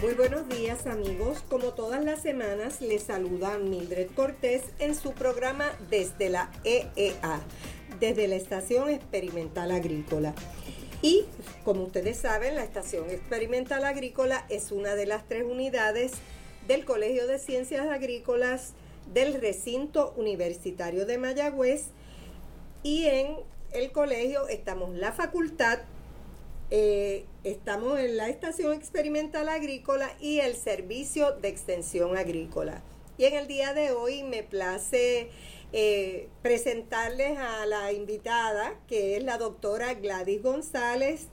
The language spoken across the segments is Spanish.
Muy buenos días amigos, como todas las semanas les saluda Mildred Cortés en su programa desde la EEA, desde la Estación Experimental Agrícola. Y como ustedes saben, la Estación Experimental Agrícola es una de las tres unidades del Colegio de Ciencias Agrícolas del recinto universitario de Mayagüez y en el colegio estamos la facultad, eh, estamos en la Estación Experimental Agrícola y el Servicio de Extensión Agrícola. Y en el día de hoy me place eh, presentarles a la invitada, que es la doctora Gladys González,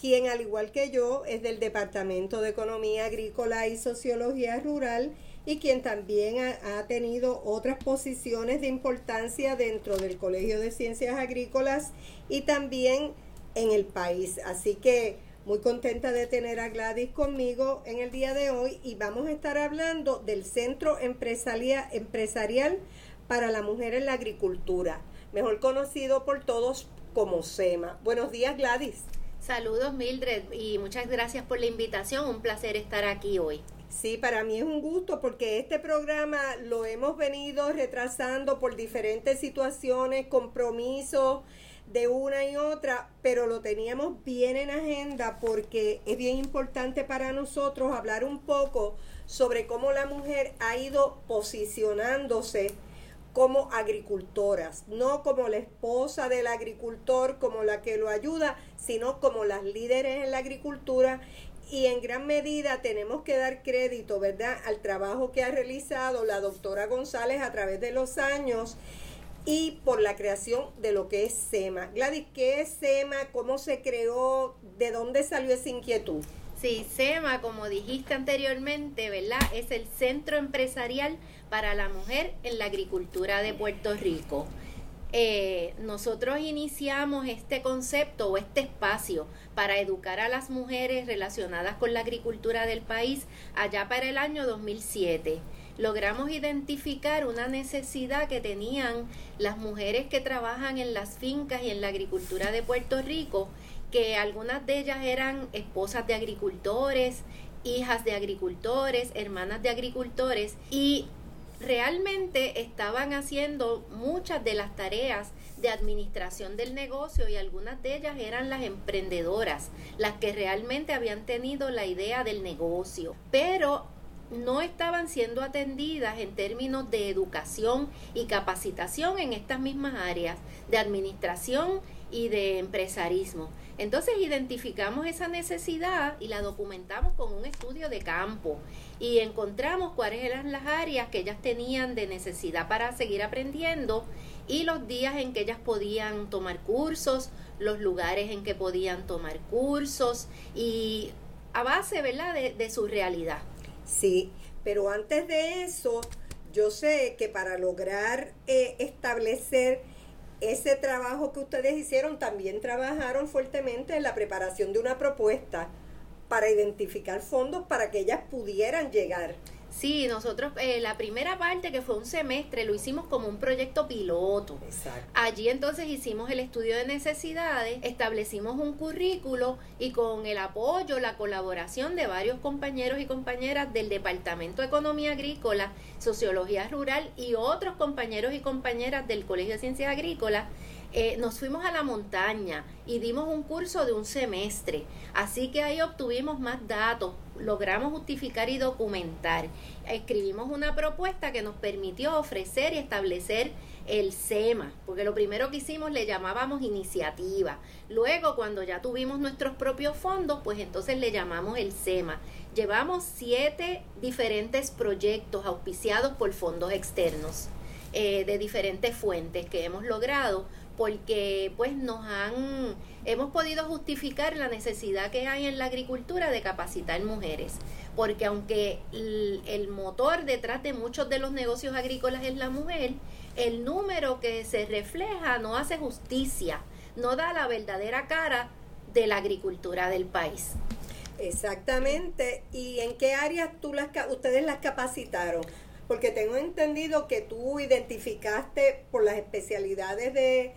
quien al igual que yo es del Departamento de Economía Agrícola y Sociología Rural y quien también ha, tenido otras posiciones de importancia dentro del Colegio de Ciencias Agrícolas y también en el país. Así que muy contenta de tener a Gladys conmigo en el día de hoy y vamos a estar hablando del Centro Empresarial para la Mujer en la Agricultura, mejor conocido por todos como SEMA. Buenos días Gladys. Saludos Mildred y muchas gracias por la invitación, un placer estar aquí hoy. Sí, para mí es un gusto porque este programa lo hemos venido retrasando por diferentes situaciones, compromisos de una y otra, pero lo teníamos bien en agenda porque es bien importante para nosotros hablar un poco sobre cómo la mujer ha ido posicionándose como agricultoras, no como la esposa del agricultor, como la que lo ayuda, sino como las líderes en la agricultura y en gran medida tenemos que dar crédito, ¿verdad?, al trabajo que ha realizado la doctora González a través de los años y por la creación de lo que es SEMA. Gladys, ¿qué es SEMA? ¿Cómo se creó? ¿De dónde salió esa inquietud? Sí, SEMA, como dijiste anteriormente, ¿verdad? Es el Centro Empresarial para la Mujer en la Agricultura de Puerto Rico. Eh, nosotros iniciamos este concepto o este espacio para educar a las mujeres relacionadas con la agricultura del país allá para el año 2007 logramos identificar una necesidad que tenían las mujeres que trabajan en las fincas y en la agricultura de Puerto Rico, que algunas de ellas eran esposas de agricultores, hijas de agricultores, hermanas de agricultores y realmente estaban haciendo muchas de las tareas de administración del negocio y algunas de ellas eran las emprendedoras, las que realmente habían tenido la idea del negocio. Pero no estaban siendo atendidas en términos de educación y capacitación en estas mismas áreas de administración y de empresarismo. Entonces identificamos esa necesidad y la documentamos con un estudio de campo y encontramos cuáles eran las áreas que ellas tenían de necesidad para seguir aprendiendo y los días en que ellas podían tomar cursos, los lugares en que podían tomar cursos y a base ¿verdad? De, de su realidad. Sí, pero antes de eso, yo sé que para lograr eh, establecer ese trabajo que ustedes hicieron, también trabajaron fuertemente en la preparación de una propuesta para identificar fondos para que ellas pudieran llegar Sí, nosotros eh, la primera parte que fue un semestre lo hicimos como un proyecto piloto. Exacto. Allí entonces hicimos el estudio de necesidades, establecimos un currículo y con el apoyo, la colaboración de varios compañeros y compañeras del Departamento de Economía Agrícola, Sociología Rural y otros compañeros y compañeras del Colegio de Ciencias Agrícolas, eh, nos fuimos a la montaña y dimos un curso de un semestre. Así que ahí obtuvimos más datos, logramos justificar y documentar. Escribimos una propuesta que nos permitió ofrecer y establecer el SEMA, porque lo primero que hicimos le llamábamos iniciativa. Luego, cuando ya tuvimos nuestros propios fondos, pues entonces le llamamos el SEMA. Llevamos siete diferentes proyectos auspiciados por fondos externos. Eh, de diferentes fuentes que hemos logrado porque pues nos han hemos podido justificar la necesidad que hay en la agricultura de capacitar mujeres, porque aunque el, motor detrás de muchos de los negocios agrícolas es la mujer, el número que se refleja no hace justicia, no da la verdadera cara de la agricultura del país. Exactamente. ¿Y en qué áreas tú las, ustedes las capacitaron? porque tengo entendido que tú identificaste por las especialidades de,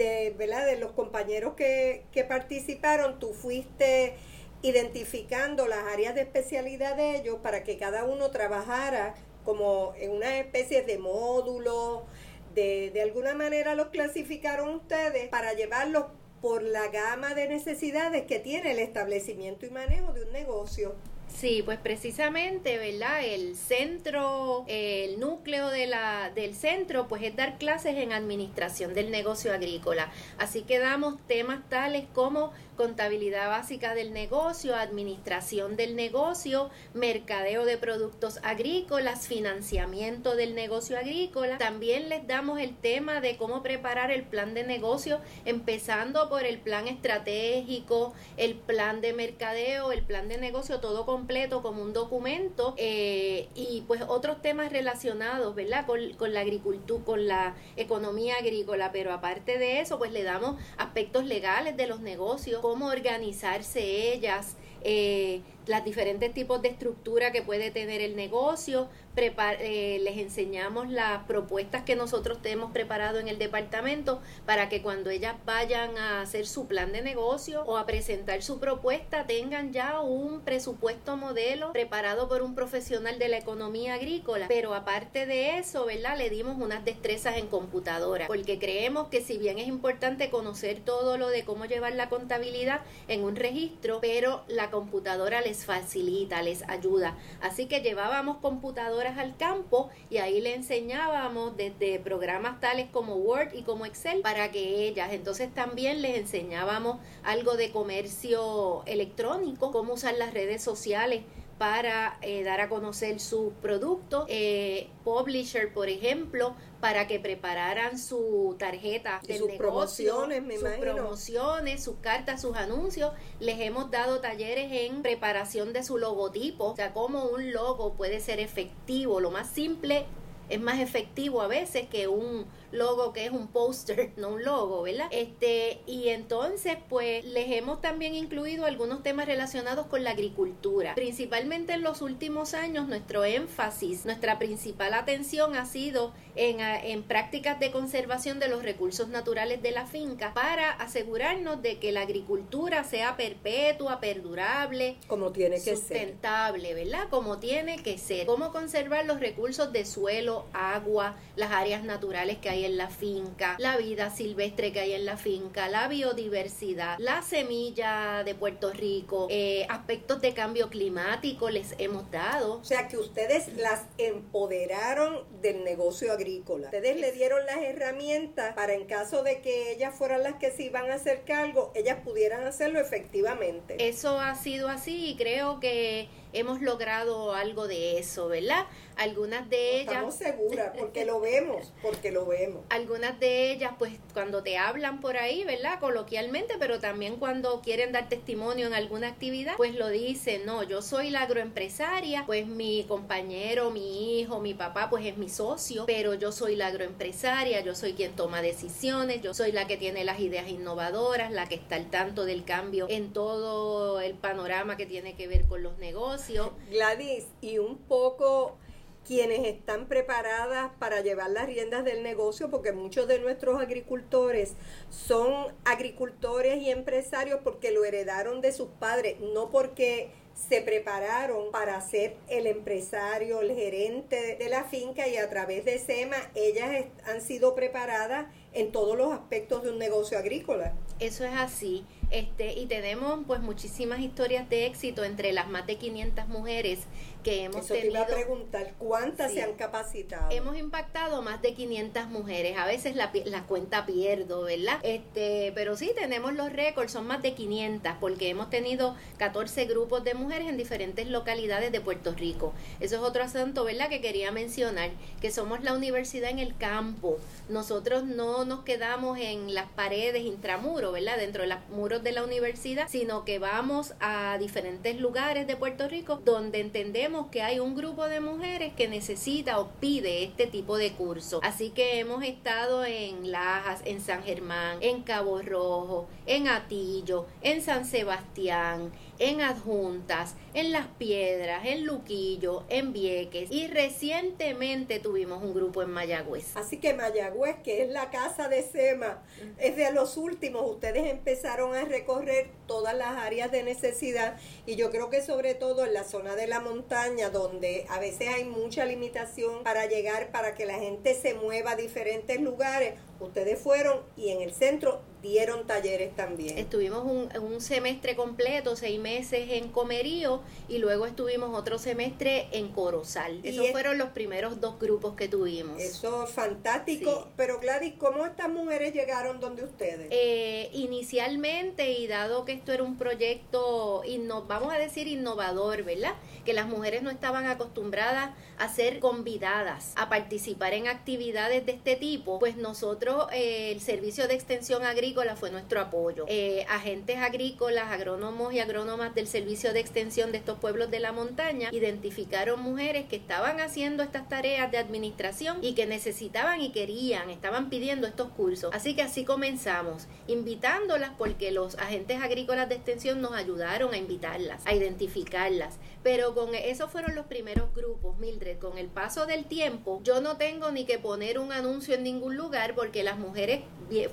de, ¿verdad? de los compañeros que, que participaron, tú fuiste identificando las áreas de especialidad de ellos para que cada uno trabajara como en una especie de módulo, de, de alguna manera los clasificaron ustedes para llevarlos por la gama de necesidades que tiene el establecimiento y manejo de un negocio. Sí, pues precisamente, ¿verdad? El centro, el núcleo de la, del centro, pues es dar clases en administración del negocio agrícola. Así que damos temas tales como contabilidad básica del negocio, administración del negocio, mercadeo de productos agrícolas, financiamiento del negocio agrícola. También les damos el tema de cómo preparar el plan de negocio, empezando por el plan estratégico, el plan de mercadeo, el plan de negocio, todo completo como un documento eh, y pues otros temas relacionados, ¿verdad? Con, con la agricultura, con la economía agrícola, pero aparte de eso, pues le damos aspectos legales de los negocios, cómo organizarse ellas, eh, los diferentes tipos de estructura que puede tener el negocio, eh, les enseñamos las propuestas que nosotros tenemos preparado en el departamento para que cuando ellas vayan a hacer su plan de negocio o a presentar su propuesta tengan ya un presupuesto modelo preparado por un profesional de la economía agrícola. Pero aparte de eso, ¿verdad? Le dimos unas destrezas en computadora porque creemos que si bien es importante conocer todo lo de cómo llevar la contabilidad en un registro, pero la computadora les facilita, les ayuda. Así que llevábamos computadoras al campo y ahí le enseñábamos desde programas tales como Word y como Excel para que ellas, entonces también les enseñábamos algo de comercio electrónico, cómo usar las redes sociales para eh, dar a conocer sus productos, eh, publisher, por ejemplo, para que prepararan su tarjeta de sus promociones, me sus promociones, sus cartas, sus anuncios. Les hemos dado talleres en preparación de su logotipo, o sea, cómo un logo puede ser efectivo, lo más simple es más efectivo a veces que un logo que es un póster, no un logo, ¿verdad? Este, y entonces, pues, les hemos también incluido algunos temas relacionados con la agricultura. Principalmente en los últimos años, nuestro énfasis, nuestra principal atención ha sido en, en prácticas de conservación de los recursos naturales de la finca para asegurarnos de que la agricultura sea perpetua, perdurable, como tiene que sustentable, ¿verdad? Como tiene que ser. Cómo conservar los recursos de suelo, agua, las áreas naturales que hay en la finca, la vida silvestre que hay en la finca, la biodiversidad, la semilla de Puerto Rico, eh, aspectos de cambio climático les hemos dado. O sea que ustedes las empoderaron del negocio agrícola. Ustedes le dieron las herramientas para en caso de que ellas fueran las que se iban a hacer cargo, ellas pudieran hacerlo efectivamente. Eso ha sido así y creo que hemos logrado algo de eso, ¿verdad? Algunas de ellas... Estamos seguras, porque lo vemos, porque lo vemos. Algunas de ellas, pues cuando te hablan por ahí, ¿verdad? Coloquialmente, pero también cuando quieren dar testimonio en alguna actividad, pues lo dicen, no, yo soy la agroempresaria, pues mi compañero, mi hijo, mi papá, pues es mi socio, pero yo soy la agroempresaria, yo soy quien toma decisiones, yo soy la que tiene las ideas innovadoras, la que está al tanto del cambio en todo el panorama que tiene que ver con los negocios Gladys, y un poco quienes están preparadas para llevar las riendas del negocio, porque muchos de nuestros agricultores son agricultores y empresarios porque lo heredaron de sus padres, no porque se prepararon para ser el empresario, el gerente de la finca y a través de SEMA ellas han sido preparadas en todos los aspectos de un negocio agrícola. Eso es así. Este, y tenemos pues muchísimas historias de éxito entre las más de 500 mujeres que hemos Eso tenido. Te iba a preguntar, ¿cuántas se han capacitado? Hemos impactado más de 500 mujeres. A veces la, la, cuenta pierdo, ¿verdad? Este, pero sí tenemos los récords, son más de 500 porque hemos tenido 14 grupos de mujeres en diferentes localidades de Puerto Rico. Eso es otro asunto, ¿verdad? Que quería mencionar, que somos la universidad en el campo. Nosotros no nos quedamos en las paredes intramuros, ¿verdad? Dentro de los muros de la universidad, sino que vamos a diferentes lugares de Puerto Rico donde entendemos que hay un grupo de mujeres que necesita o pide este tipo de curso. Así que hemos estado en Lajas, en San Germán, en Cabo Rojo, en Atillo, en San Sebastián, en Adjuntas, en Las Piedras, en Luquillo, en Vieques y recientemente tuvimos un grupo en Mayagüez. Así que Mayagüez, que es la casa de SEMA, es de los últimos. Ustedes empezaron a recorrer todas las áreas de necesidad y yo creo que sobre todo en la zona de la montaña, donde a veces hay mucha limitación para llegar, para que la gente se mueva a diferentes lugares, ustedes fueron y en el centro dieron talleres también. Estuvimos un, un, semestre completo, seis meses en Comerío y luego estuvimos otro semestre en Corozal. Esos fueron los primeros dos grupos que tuvimos. Eso es fantástico. Pero Gladys, ¿cómo estas mujeres llegaron donde ustedes? Eh, inicialmente, y dado que esto era un proyecto, vamos a decir, innovador, ¿verdad? Que las mujeres no estaban acostumbradas a ser convidadas a participar en actividades de este tipo, pues nosotros, eh, el Servicio de Extensión Agrícola fue nuestro apoyo. Eh, agentes agrícolas, agrónomos y agrónomas del Servicio de Extensión de estos pueblos de la montaña identificaron mujeres que estaban haciendo estas tareas de administración y que necesitaban y querían, estaban pidiendo estos cursos. Así que así comenzamos, invitándolas porque los agentes agrícolas de extensión nos ayudaron a invitarlas, a identificarlas. Pero con esos fueron los primeros grupos, Mildred. Con el paso del tiempo, yo no tengo ni que poner un anuncio en ningún lugar porque las mujeres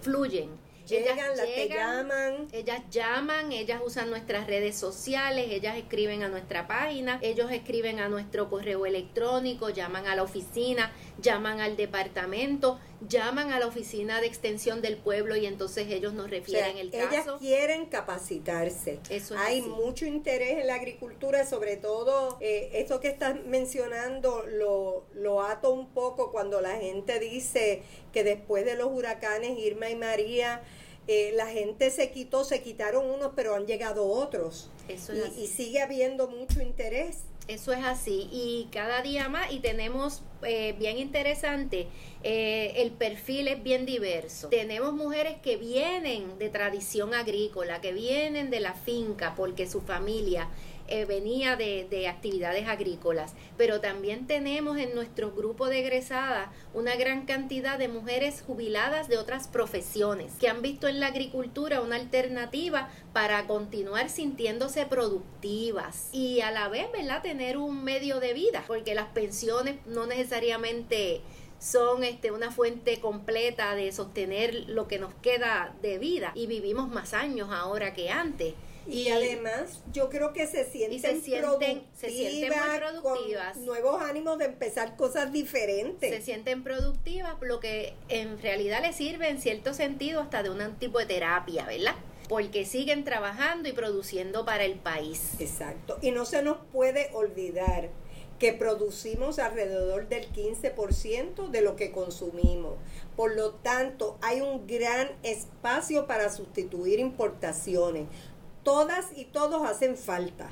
fluyen Llegan, ellas las llaman. Ellas llaman, ellas usan nuestras redes sociales, ellas escriben a nuestra página, ellos escriben a nuestro correo electrónico, llaman a la oficina, llaman al departamento, llaman a la oficina de extensión del pueblo y entonces ellos nos refieren el caso. Ellas quieren capacitarse. Hay mucho interés en la agricultura, sobre todo eh, esto que estás mencionando lo, lo ato un poco cuando la gente dice que después de los huracanes Irma y María, eh, la gente se quitó, se quitaron unos, pero han llegado otros. Eso y, y, sigue habiendo mucho interés. Eso es así. Y cada día más, y tenemos eh, bien interesante, eh, el perfil es bien diverso. Tenemos mujeres que vienen de tradición agrícola, que vienen de la finca porque su familia eh, venía de, actividades agrícolas, pero también tenemos en nuestro grupo de egresadas una gran cantidad de mujeres jubiladas de otras profesiones que han visto en la agricultura una alternativa para continuar sintiéndose productivas y a la vez, ¿verdad?, tener un medio de vida, porque las pensiones no necesariamente son este, una fuente completa de sostener lo que nos queda de vida y vivimos más años ahora que antes. Y, además, yo creo que se sienten, se sienten, se sienten muy productivas. nuevos ánimos de empezar cosas diferentes. Se sienten productivas, lo que en realidad les sirve en cierto sentido hasta de un tipo de terapia, ¿verdad? Porque siguen trabajando y produciendo para el país. Exacto. Y no se nos puede olvidar que producimos alrededor del 15% de lo que consumimos. Por lo tanto, hay un gran espacio para sustituir importaciones todas y todos hacen falta.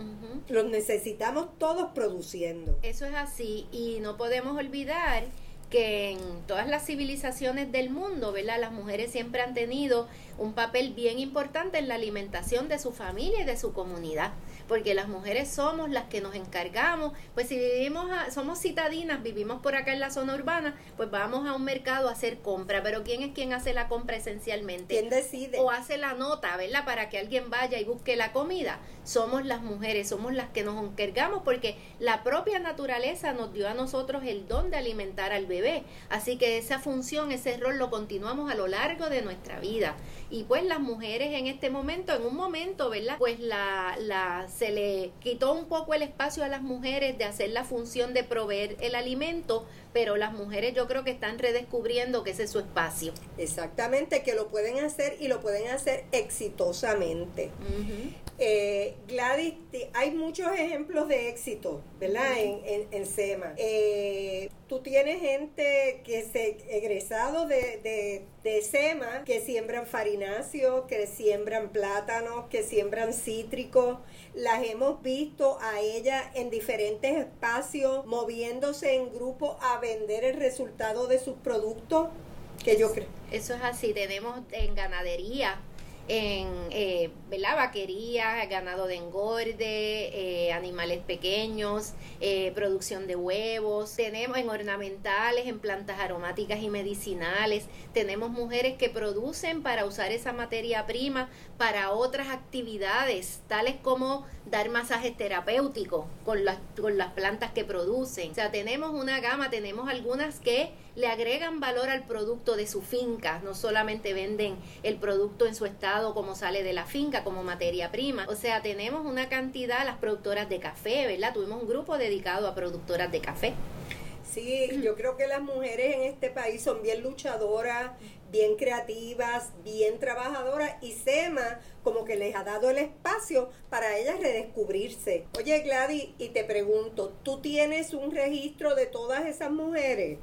Los necesitamos todos produciendo. Eso es así y no podemos olvidar que en todas las civilizaciones del mundo, ¿verdad? Las mujeres siempre han tenido un papel bien importante en la alimentación de su familia y de su comunidad porque las mujeres somos las que nos encargamos, pues si vivimos, somos citadinas, vivimos por acá en la zona urbana, pues vamos a un mercado a hacer compra, pero ¿quién es quien hace la compra esencialmente? ¿Quién decide? O hace la nota, ¿verdad? Para que alguien vaya y busque la comida. Somos las mujeres, somos las que nos encargamos porque la propia naturaleza nos dio a nosotros el don de alimentar al bebé. Así que esa función, ese rol lo continuamos a lo largo de nuestra vida. Y pues las mujeres en este momento, en un momento, ¿verdad? Pues la, la se le quitó un poco el espacio a las mujeres de hacer la función de proveer el alimento, pero las mujeres yo creo que están redescubriendo que ese es su espacio. Exactamente, que lo pueden hacer y lo pueden hacer exitosamente. Eh, Gladys, hay muchos ejemplos de éxito, ¿verdad? en, en, SEMA. Eh, tú tienes gente que se egresado de, de, de, SEMA que siembran farináceos, que siembran plátanos, que siembran cítricos. Las hemos visto a ellas en diferentes espacios moviéndose en grupo a vender el resultado de sus productos. Que yo creo. Eso es así. Tenemos en ganadería en eh, vaquería, ganado de engorde, eh, animales pequeños, eh, producción de huevos, tenemos en ornamentales, en plantas aromáticas y medicinales, tenemos mujeres que producen para usar esa materia prima para otras actividades, tales como dar masajes terapéuticos con las, con las plantas que producen. O sea, tenemos una gama, tenemos algunas que le agregan valor al producto de su finca, no solamente venden el producto en su estado como sale de la finca, como materia prima. O sea, tenemos una cantidad, las productoras de café, ¿verdad? Tuvimos un grupo dedicado a productoras de café. Sí, yo creo que las mujeres en este país son bien luchadoras, bien creativas, bien trabajadoras y SEMA como que les ha dado el espacio para ellas redescubrirse. Oye Gladys, y te pregunto, ¿tú tienes un registro de todas esas mujeres?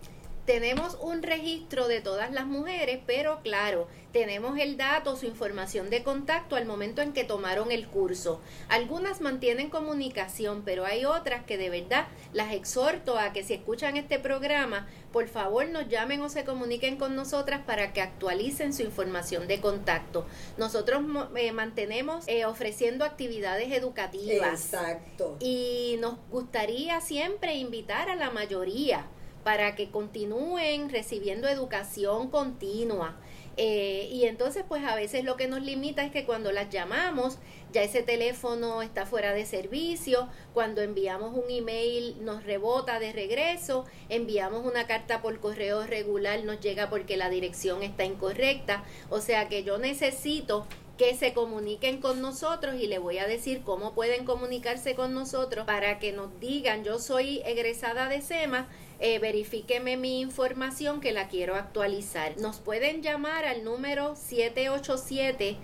Tenemos un registro de todas las mujeres, pero claro, tenemos el dato, su información de contacto al momento en que tomaron el curso. Algunas mantienen comunicación, pero hay otras que de verdad las exhorto a que si escuchan este programa, por favor nos llamen o se comuniquen con nosotras para que actualicen su información de contacto. Nosotros eh, mantenemos eh, ofreciendo actividades educativas. Exacto. Y nos gustaría siempre invitar a la mayoría para que continúen recibiendo educación continua. Eh, y entonces pues a veces lo que nos limita es que cuando las llamamos ya ese teléfono está fuera de servicio, cuando enviamos un email nos rebota de regreso, enviamos una carta por correo regular nos llega porque la dirección está incorrecta, o sea que yo necesito que se comuniquen con nosotros y le voy a decir cómo pueden comunicarse con nosotros para que nos digan yo soy egresada de SEMA eh, verifíqueme mi información que la quiero actualizar. Nos pueden llamar al número 787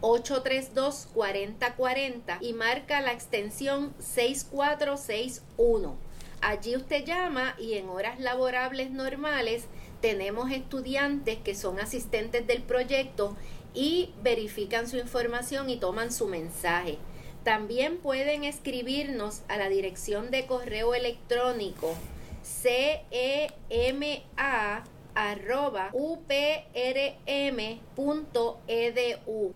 832 4040 y marca la extensión 6461. Allí usted llama y en horas laborables normales tenemos estudiantes que son asistentes del proyecto y verifican su información y toman su mensaje. También pueden escribirnos a la dirección de correo electrónico C-E-M-A arroba uprm.edu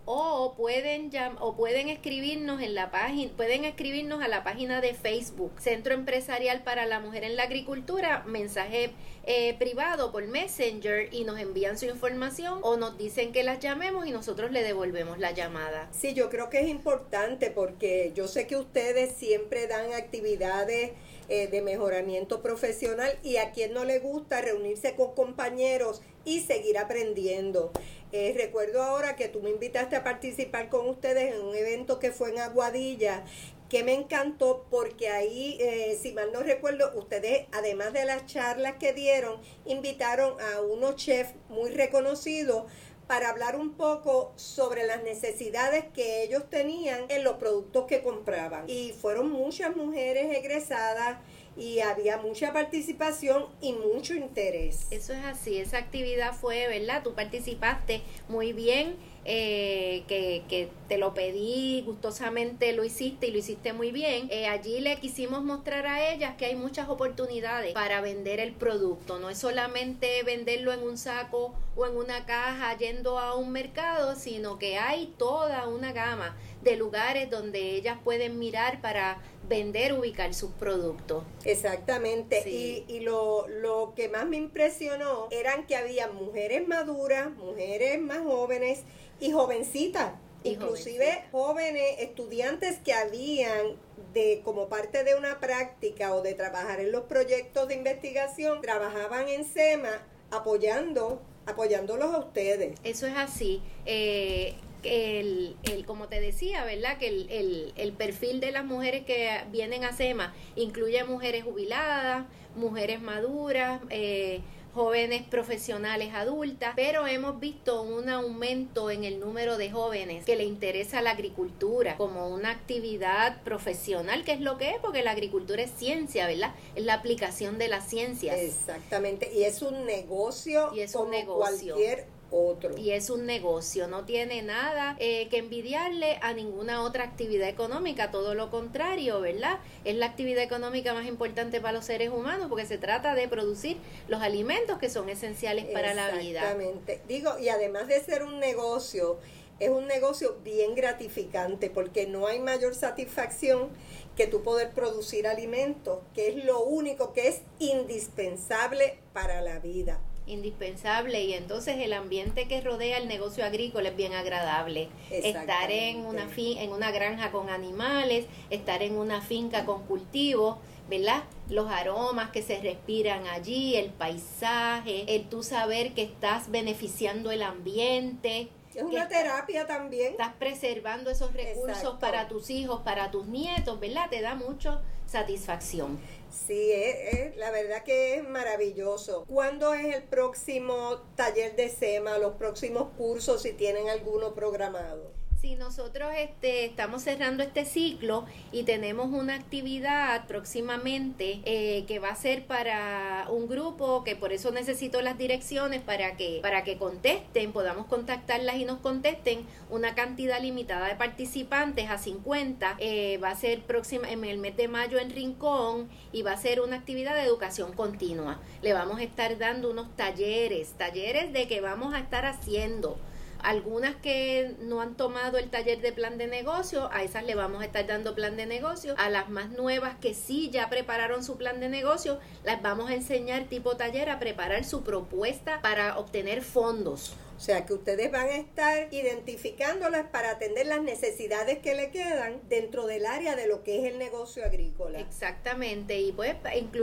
o pueden o pueden escribirnos en la página pueden escribirnos a la página de Facebook Centro Empresarial para la Mujer en la Agricultura mensaje eh, privado por Messenger y nos envían su información o nos dicen que las llamemos y nosotros le devolvemos la llamada. Sí, yo creo que es importante porque yo sé que ustedes siempre dan actividades eh, de mejoramiento profesional y a quien no le gusta reunirse con compañeros y seguir aprendiendo. Eh, recuerdo ahora que tú me invitaste a participar con ustedes en un evento que fue en Aguadilla que me encantó porque ahí, eh, si mal no recuerdo, ustedes, además de las charlas que dieron, invitaron a unos chefs muy reconocidos para hablar un poco sobre las necesidades que ellos tenían en los productos que compraban. Y fueron muchas mujeres egresadas y había mucha participación y mucho interés. Eso es así, esa actividad fue, ¿verdad? Tú participaste muy bien eh, que, que, te lo pedí gustosamente, lo hiciste y lo hiciste muy bien. Eh, allí le quisimos mostrar a ellas que hay muchas oportunidades para vender el producto. No es solamente venderlo en un saco o en una caja yendo a un mercado, sino que hay toda una gama de lugares donde ellas pueden mirar para vender, ubicar sus productos. Exactamente. Y, y lo, lo que más me impresionó eran que había mujeres maduras, mujeres más jóvenes, y jovencitas, inclusive jóvenes estudiantes que habían de como parte de una práctica o de trabajar en los proyectos de investigación, trabajaban en SEMA apoyando, apoyándolos a ustedes. Eso es así. Eh, el, el, como te decía, ¿verdad? Que el, el, el, perfil de las mujeres que vienen a SEMA incluye mujeres jubiladas, mujeres maduras, eh, jóvenes profesionales adultas, pero hemos visto un aumento en el número de jóvenes que le interesa la agricultura como una actividad profesional, que es lo que es, porque la agricultura es ciencia, ¿verdad? Es la aplicación de las ciencias. Exactamente, y es un negocio y es un negocio. cualquier otro. Y es un negocio, no tiene nada eh, que envidiarle a ninguna otra actividad económica, todo lo contrario, ¿verdad? Es la actividad económica más importante para los seres humanos porque se trata de producir los alimentos que son esenciales para la vida. Exactamente. Digo, y además de ser un negocio, es un negocio bien gratificante porque no hay mayor satisfacción que tú poder producir alimentos, que es lo único que es indispensable para la vida indispensable y entonces el ambiente que rodea el negocio agrícola es bien agradable. Estar en una fin, en una granja con animales, estar en una finca con cultivos, ¿verdad? Los aromas que se respiran allí, el paisaje, el tú saber que estás beneficiando el ambiente. Es una terapia también. Estás preservando esos recursos para tus hijos, para tus nietos, ¿verdad? Te da mucho satisfacción. Sí, es, la verdad que es maravilloso. ¿Cuándo es el próximo taller de SEMA, los próximos cursos, si tienen alguno programado? Sí, nosotros este, estamos cerrando este ciclo y tenemos una actividad próximamente eh, que va a ser para un grupo que por eso necesito las direcciones para que para que contesten, podamos contactarlas y nos contesten una cantidad limitada de participantes a 50. Eh, va a ser próxima en el mes de mayo en Rincón y va a ser una actividad de educación continua. Le vamos a estar dando unos talleres, talleres de que vamos a estar haciendo algunas que no han tomado el taller de plan de negocio, a esas le vamos a estar dando plan de negocio. A las más nuevas que sí ya prepararon su plan de negocio, las vamos a enseñar tipo taller a preparar su propuesta para obtener fondos. O sea que ustedes van a estar identificándolas para atender las necesidades que le quedan dentro del área de lo que es el negocio agrícola. Exactamente, y pues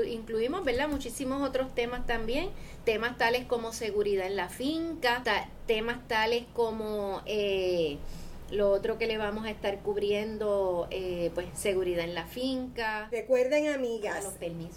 incluimos, ¿verdad? Muchísimos otros temas también, temas tales como seguridad en la finca, temas tales como... Eh, lo otro que le vamos a estar cubriendo, eh, pues seguridad en la finca. Recuerden, amigas,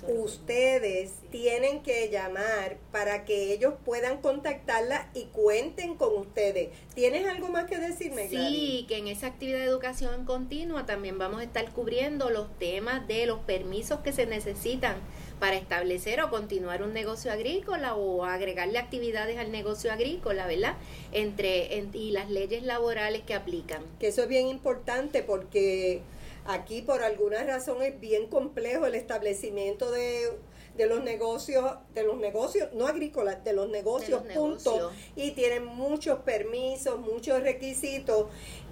ustedes tienen que llamar para que ellos puedan contactarla y cuenten con ustedes. ¿Tienes algo más que decirme? Sí, que en esa actividad de educación continua también vamos a estar cubriendo los temas de los permisos que se necesitan para establecer o continuar un negocio agrícola o agregarle actividades al negocio agrícola, ¿verdad? Entre y las leyes laborales que aplican. Que eso es bien importante porque aquí por alguna razón es bien complejo el establecimiento de de los negocios, de los negocios, no agrícolas, de los negocios, punto. Y tienen muchos permisos, muchos requisitos.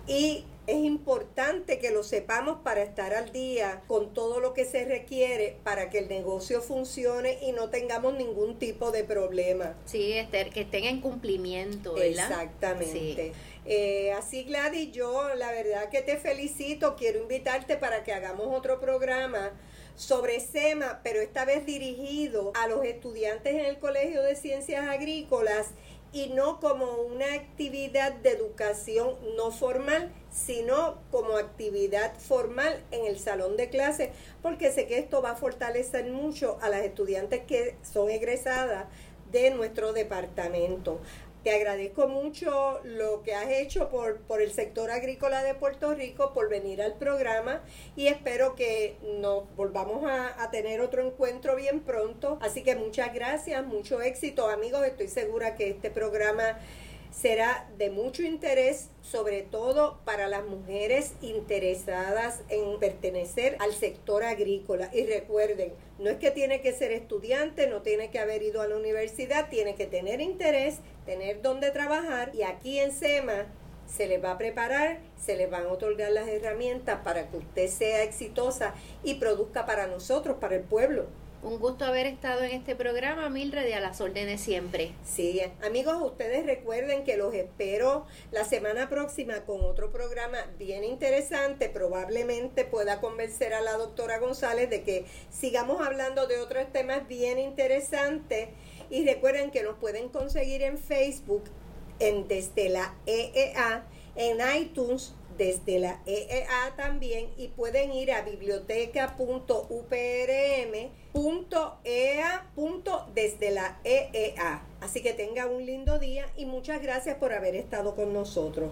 Y es importante que lo sepamos para estar al día con todo lo que se requiere para que el negocio funcione y no tengamos ningún tipo de problema. Sí, Esther, que estén en cumplimiento, ¿verdad? Exactamente. Eh, así Gladys, yo la verdad que te felicito, quiero invitarte para que hagamos otro programa sobre SEMA, pero esta vez dirigido a los estudiantes en el Colegio de Ciencias Agrícolas y no como una actividad de educación no formal, sino como actividad formal en el salón de clase, porque sé que esto va a fortalecer mucho a las estudiantes que son egresadas de nuestro departamento. Te agradezco mucho lo que has hecho por, por el sector agrícola de Puerto Rico, por venir al programa y espero que nos volvamos a, a tener otro encuentro bien pronto. Así que muchas gracias, mucho éxito amigos, estoy segura que este programa será de mucho interés, sobre todo para las mujeres interesadas en pertenecer al sector agrícola. Y recuerden, no es que tiene que ser estudiante, no tiene que haber ido a la universidad, tiene que tener interés, tener donde trabajar y aquí en SEMA se les va a preparar, se les van a otorgar las herramientas para que usted sea exitosa y produzca para nosotros, para el pueblo. Un gusto haber estado en este programa, Mildred, y a las órdenes siempre. Sí, amigos, ustedes recuerden que los espero la semana próxima con otro programa bien interesante. Probablemente pueda convencer a la doctora González de que sigamos hablando de otros temas bien interesantes. Y recuerden que nos pueden conseguir en Facebook, en Desde la EEA, en iTunes, desde la EEA también y pueden ir a biblioteca.uprm.ea. desde la EEA. Así que tenga un lindo día y muchas gracias por haber estado con nosotros.